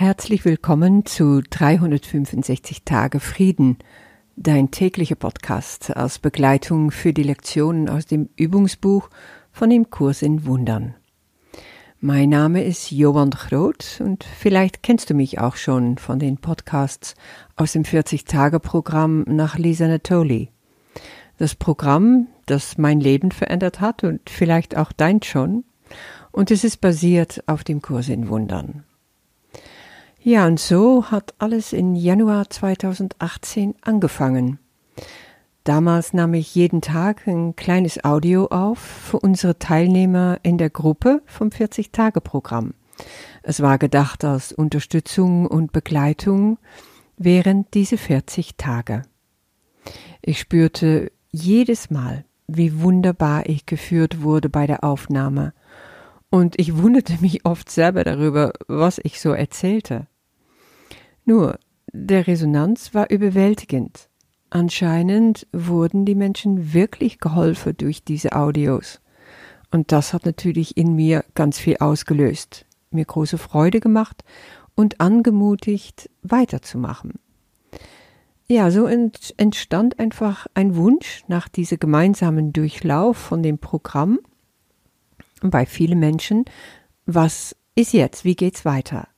Herzlich willkommen zu 365 Tage Frieden, dein täglicher Podcast als Begleitung für die Lektionen aus dem Übungsbuch von dem Kurs in Wundern. Mein Name ist Johan Groth und vielleicht kennst du mich auch schon von den Podcasts aus dem 40-Tage-Programm nach Lisa Natoli. Das Programm, das mein Leben verändert hat und vielleicht auch dein schon. Und es ist basiert auf dem Kurs in Wundern. Ja, und so hat alles in Januar 2018 angefangen. Damals nahm ich jeden Tag ein kleines Audio auf für unsere Teilnehmer in der Gruppe vom 40-Tage-Programm. Es war gedacht als Unterstützung und Begleitung während diese 40 Tage. Ich spürte jedes Mal, wie wunderbar ich geführt wurde bei der Aufnahme. Und ich wunderte mich oft selber darüber, was ich so erzählte. Nur, der Resonanz war überwältigend. Anscheinend wurden die Menschen wirklich geholfen durch diese Audios. Und das hat natürlich in mir ganz viel ausgelöst, mir große Freude gemacht und angemutigt, weiterzumachen. Ja, so entstand einfach ein Wunsch nach diesem gemeinsamen Durchlauf von dem Programm bei vielen Menschen. Was ist jetzt? Wie geht's weiter?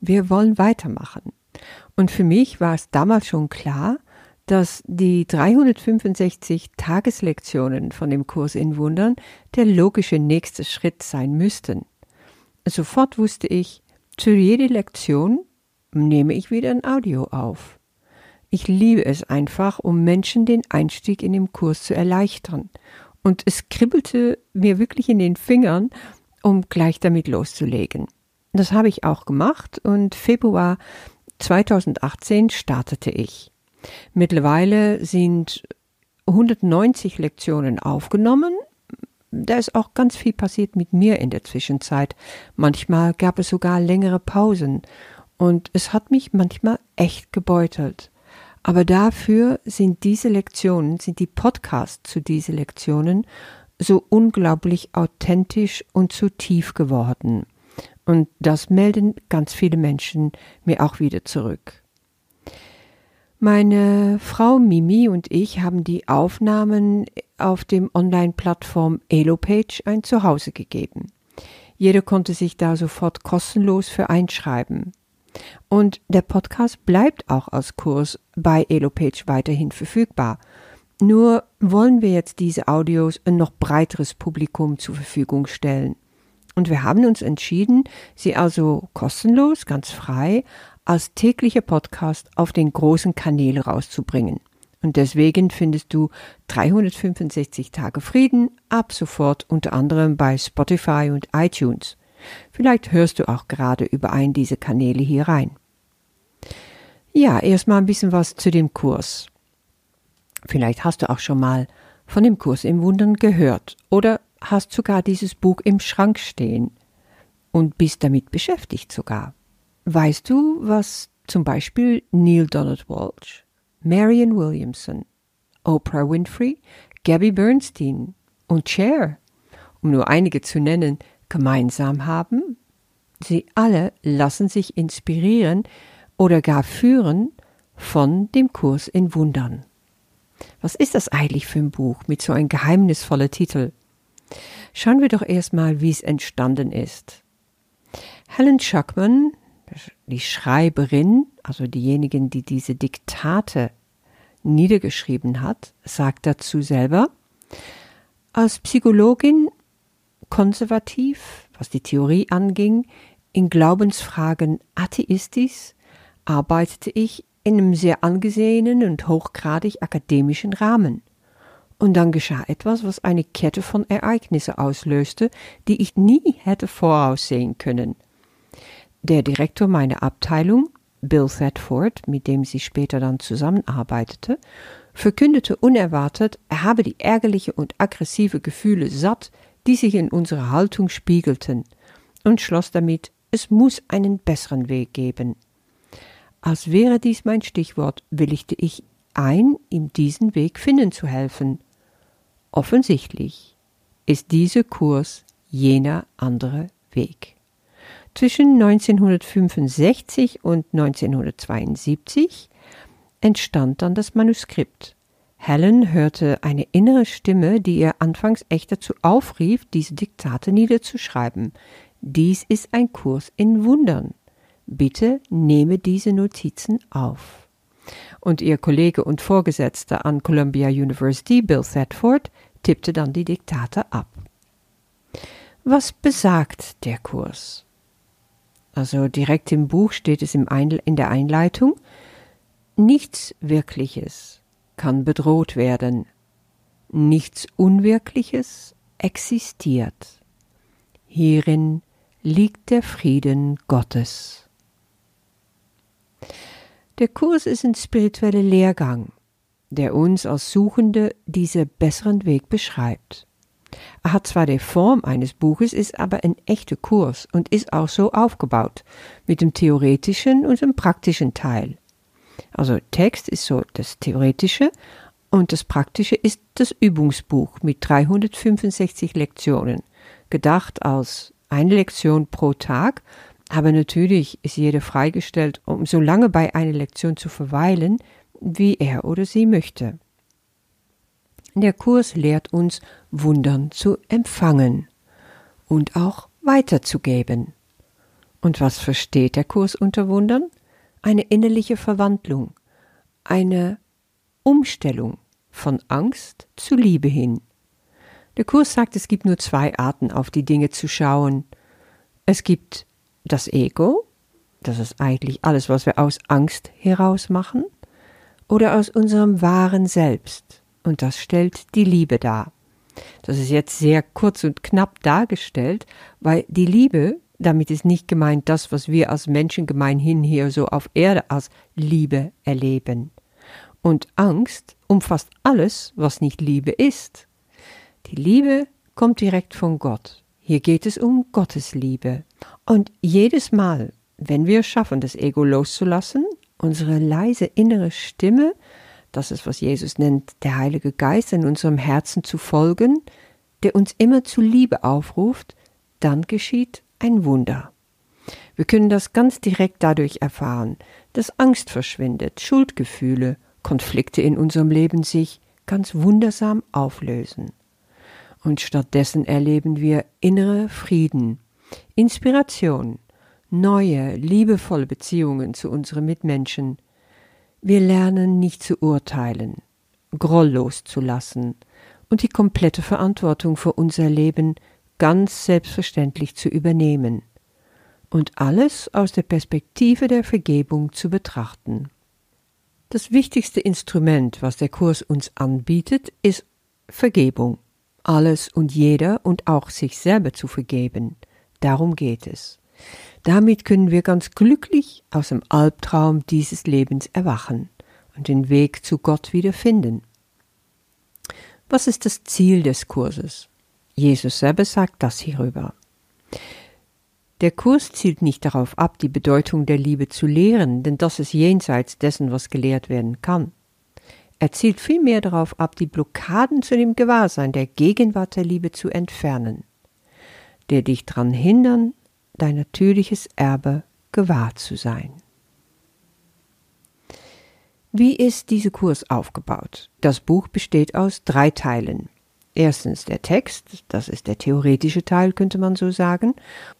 Wir wollen weitermachen. Und für mich war es damals schon klar, dass die 365 Tageslektionen von dem Kurs in Wundern der logische nächste Schritt sein müssten. Sofort wusste ich, zu jeder Lektion nehme ich wieder ein Audio auf. Ich liebe es einfach, um Menschen den Einstieg in den Kurs zu erleichtern. Und es kribbelte mir wirklich in den Fingern, um gleich damit loszulegen. Das habe ich auch gemacht und Februar 2018 startete ich. Mittlerweile sind 190 Lektionen aufgenommen. Da ist auch ganz viel passiert mit mir in der Zwischenzeit. Manchmal gab es sogar längere Pausen und es hat mich manchmal echt gebeutelt. Aber dafür sind diese Lektionen, sind die Podcasts zu diesen Lektionen so unglaublich authentisch und so tief geworden. Und das melden ganz viele Menschen mir auch wieder zurück. Meine Frau Mimi und ich haben die Aufnahmen auf dem Online-Plattform Elopage ein Zuhause gegeben. Jeder konnte sich da sofort kostenlos für einschreiben. Und der Podcast bleibt auch als Kurs bei Elopage weiterhin verfügbar. Nur wollen wir jetzt diese Audios ein noch breiteres Publikum zur Verfügung stellen. Und wir haben uns entschieden, sie also kostenlos, ganz frei, als täglicher Podcast auf den großen Kanälen rauszubringen. Und deswegen findest du 365 Tage Frieden ab sofort unter anderem bei Spotify und iTunes. Vielleicht hörst du auch gerade über einen dieser Kanäle hier rein. Ja, erstmal ein bisschen was zu dem Kurs. Vielleicht hast du auch schon mal von dem Kurs im Wundern gehört oder hast sogar dieses Buch im Schrank stehen und bist damit beschäftigt sogar. Weißt du, was zum Beispiel Neil Donald Walsh, Marion Williamson, Oprah Winfrey, Gabby Bernstein und Cher, um nur einige zu nennen, gemeinsam haben? Sie alle lassen sich inspirieren oder gar führen von dem Kurs in Wundern. Was ist das eigentlich für ein Buch mit so ein geheimnisvoller Titel? Schauen wir doch erstmal, wie es entstanden ist. Helen Schuckman, die Schreiberin, also diejenigen, die diese Diktate niedergeschrieben hat, sagt dazu selber, als Psychologin konservativ, was die Theorie anging, in Glaubensfragen atheistisch, arbeitete ich in einem sehr angesehenen und hochgradig akademischen Rahmen. Und dann geschah etwas, was eine Kette von Ereignissen auslöste, die ich nie hätte voraussehen können. Der Direktor meiner Abteilung, Bill Thetford, mit dem sie später dann zusammenarbeitete, verkündete unerwartet, er habe die ärgerliche und aggressive Gefühle satt, die sich in unserer Haltung spiegelten, und schloss damit, es muss einen besseren Weg geben. Als wäre dies mein Stichwort, willigte ich ein, ihm diesen Weg finden zu helfen. Offensichtlich ist dieser Kurs jener andere Weg. Zwischen 1965 und 1972 entstand dann das Manuskript. Helen hörte eine innere Stimme, die ihr anfangs echt dazu aufrief, diese Diktate niederzuschreiben. Dies ist ein Kurs in Wundern. Bitte nehme diese Notizen auf. Und ihr Kollege und Vorgesetzter an Columbia University, Bill Thetford, tippte dann die Diktate ab. Was besagt der Kurs? Also direkt im Buch steht es in der Einleitung, nichts Wirkliches kann bedroht werden, nichts Unwirkliches existiert. Hierin liegt der Frieden Gottes. Der Kurs ist ein spiritueller Lehrgang, der uns als Suchende diesen besseren Weg beschreibt. Er hat zwar die Form eines Buches, ist aber ein echter Kurs und ist auch so aufgebaut, mit dem theoretischen und dem praktischen Teil. Also Text ist so das Theoretische und das Praktische ist das Übungsbuch mit 365 Lektionen, gedacht als eine Lektion pro Tag aber natürlich ist jeder freigestellt, um so lange bei einer Lektion zu verweilen, wie er oder sie möchte. Der Kurs lehrt uns, Wundern zu empfangen und auch weiterzugeben. Und was versteht der Kurs unter Wundern? Eine innerliche Verwandlung, eine Umstellung von Angst zu Liebe hin. Der Kurs sagt, es gibt nur zwei Arten, auf die Dinge zu schauen. Es gibt das Ego, das ist eigentlich alles, was wir aus Angst heraus machen, oder aus unserem wahren Selbst. Und das stellt die Liebe dar. Das ist jetzt sehr kurz und knapp dargestellt, weil die Liebe, damit ist nicht gemeint das, was wir als Menschen gemeinhin hier so auf Erde als Liebe erleben. Und Angst umfasst alles, was nicht Liebe ist. Die Liebe kommt direkt von Gott. Hier geht es um Gottes Liebe. Und jedes Mal, wenn wir schaffen, das Ego loszulassen, unsere leise innere Stimme, das ist, was Jesus nennt, der Heilige Geist in unserem Herzen zu folgen, der uns immer zu Liebe aufruft, dann geschieht ein Wunder. Wir können das ganz direkt dadurch erfahren, dass Angst verschwindet, Schuldgefühle, Konflikte in unserem Leben sich ganz wundersam auflösen und stattdessen erleben wir innere Frieden, Inspiration, neue, liebevolle Beziehungen zu unseren Mitmenschen. Wir lernen nicht zu urteilen, Groll loszulassen und die komplette Verantwortung für unser Leben ganz selbstverständlich zu übernehmen und alles aus der Perspektive der Vergebung zu betrachten. Das wichtigste Instrument, was der Kurs uns anbietet, ist Vergebung alles und jeder und auch sich selber zu vergeben. Darum geht es. Damit können wir ganz glücklich aus dem Albtraum dieses Lebens erwachen und den Weg zu Gott wiederfinden. Was ist das Ziel des Kurses? Jesus selber sagt das hierüber. Der Kurs zielt nicht darauf ab, die Bedeutung der Liebe zu lehren, denn das ist jenseits dessen, was gelehrt werden kann. Er zielt vielmehr darauf ab, die Blockaden zu dem Gewahrsein der Gegenwart der Liebe zu entfernen, der dich daran hindern, dein natürliches Erbe gewahr zu sein. Wie ist dieser Kurs aufgebaut? Das Buch besteht aus drei Teilen. Erstens der Text, das ist der theoretische Teil, könnte man so sagen.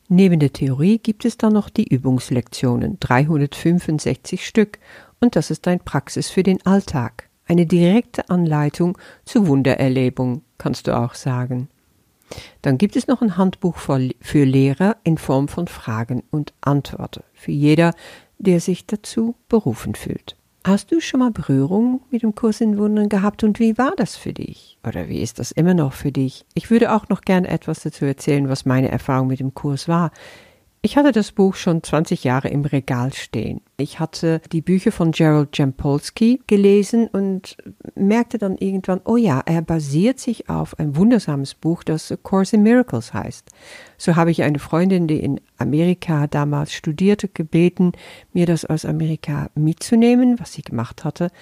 Neben der Theorie gibt es dann noch die Übungslektionen, 365 Stück, und das ist ein Praxis für den Alltag eine direkte Anleitung zur Wundererlebung, kannst du auch sagen. Dann gibt es noch ein Handbuch für Lehrer in Form von Fragen und Antworten für jeder, der sich dazu berufen fühlt. Hast du schon mal Berührung mit dem Kurs in Wundern gehabt und wie war das für dich? Oder wie ist das immer noch für dich? Ich würde auch noch gerne etwas dazu erzählen, was meine Erfahrung mit dem Kurs war. Ich hatte das Buch schon 20 Jahre im Regal stehen. Ich hatte die Bücher von Gerald Jampolsky gelesen und merkte dann irgendwann, oh ja, er basiert sich auf ein wundersames Buch, das A Course in Miracles heißt. So habe ich eine Freundin, die in Amerika damals studierte, gebeten, mir das aus Amerika mitzunehmen, was sie gemacht hatte.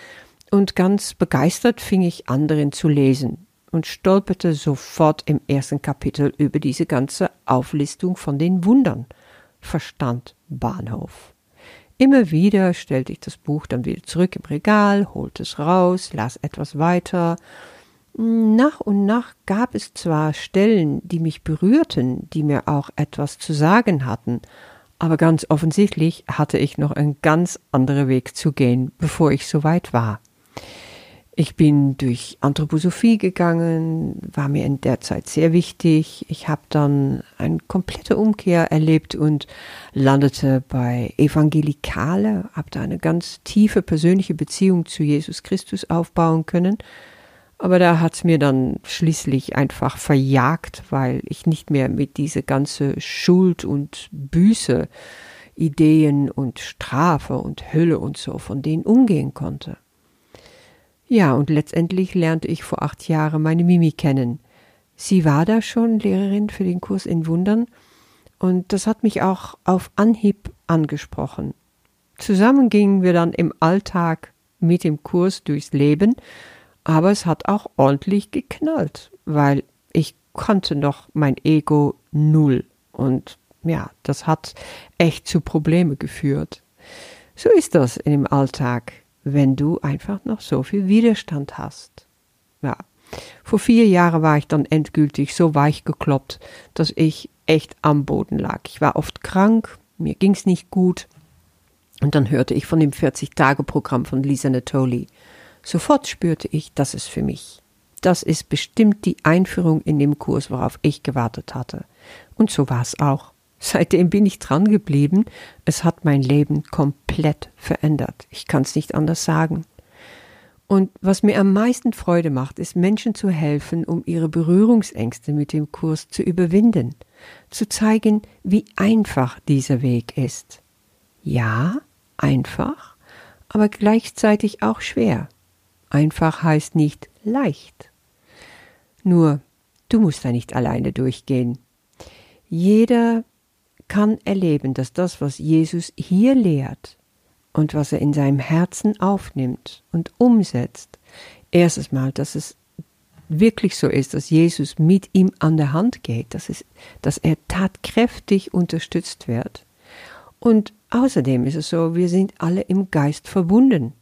Und ganz begeistert fing ich an, darin zu lesen und stolperte sofort im ersten Kapitel über diese ganze Auflistung von den Wundern verstand Bahnhof. Immer wieder stellte ich das Buch dann wieder zurück im Regal, holte es raus, las etwas weiter. Nach und nach gab es zwar Stellen, die mich berührten, die mir auch etwas zu sagen hatten, aber ganz offensichtlich hatte ich noch einen ganz anderen Weg zu gehen, bevor ich so weit war. Ich bin durch Anthroposophie gegangen, war mir in der Zeit sehr wichtig. Ich habe dann eine komplette Umkehr erlebt und landete bei Evangelikale, habe da eine ganz tiefe persönliche Beziehung zu Jesus Christus aufbauen können. Aber da hat's mir dann schließlich einfach verjagt, weil ich nicht mehr mit diese ganze Schuld und Büße, Ideen und Strafe und Hölle und so von denen umgehen konnte. Ja, und letztendlich lernte ich vor acht Jahren meine Mimi kennen. Sie war da schon Lehrerin für den Kurs in Wundern und das hat mich auch auf Anhieb angesprochen. Zusammen gingen wir dann im Alltag mit dem Kurs durchs Leben, aber es hat auch ordentlich geknallt, weil ich konnte noch mein Ego null und ja, das hat echt zu Probleme geführt. So ist das im Alltag wenn du einfach noch so viel Widerstand hast. Ja. Vor vier Jahren war ich dann endgültig so weich gekloppt, dass ich echt am Boden lag. Ich war oft krank, mir ging's nicht gut. Und dann hörte ich von dem 40-Tage-Programm von Lisa Natoli. Sofort spürte ich, das ist für mich. Das ist bestimmt die Einführung in dem Kurs, worauf ich gewartet hatte. Und so war es auch. Seitdem bin ich dran geblieben. Es hat mein Leben komplett verändert. Ich kann es nicht anders sagen. Und was mir am meisten Freude macht, ist Menschen zu helfen, um ihre Berührungsängste mit dem Kurs zu überwinden, zu zeigen, wie einfach dieser Weg ist. Ja, einfach, aber gleichzeitig auch schwer. Einfach heißt nicht leicht. Nur, du musst da nicht alleine durchgehen. Jeder kann erleben, dass das, was Jesus hier lehrt und was er in seinem Herzen aufnimmt und umsetzt, erstes Mal, dass es wirklich so ist, dass Jesus mit ihm an der Hand geht, dass, es, dass er tatkräftig unterstützt wird. Und außerdem ist es so, wir sind alle im Geist verbunden.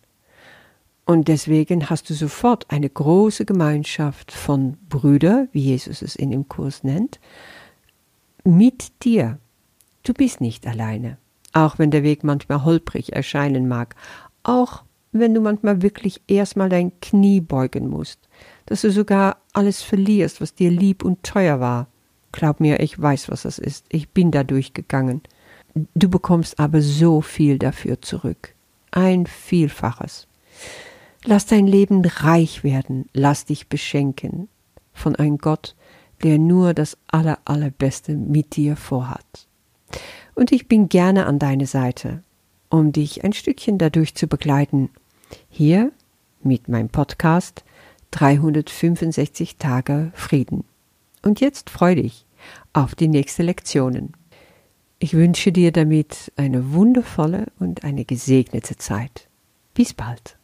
Und deswegen hast du sofort eine große Gemeinschaft von Brüdern, wie Jesus es in dem Kurs nennt, mit dir. Du bist nicht alleine, auch wenn der Weg manchmal holprig erscheinen mag, auch wenn du manchmal wirklich erstmal dein Knie beugen musst, dass du sogar alles verlierst, was dir lieb und teuer war. Glaub mir, ich weiß, was das ist. Ich bin da durchgegangen. Du bekommst aber so viel dafür zurück. Ein Vielfaches. Lass dein Leben reich werden, lass dich beschenken von einem Gott, der nur das Aller, Allerbeste mit dir vorhat und ich bin gerne an deine Seite, um dich ein Stückchen dadurch zu begleiten. Hier mit meinem Podcast 365 Tage Frieden. Und jetzt freu dich auf die nächste Lektionen. Ich wünsche dir damit eine wundervolle und eine gesegnete Zeit. Bis bald.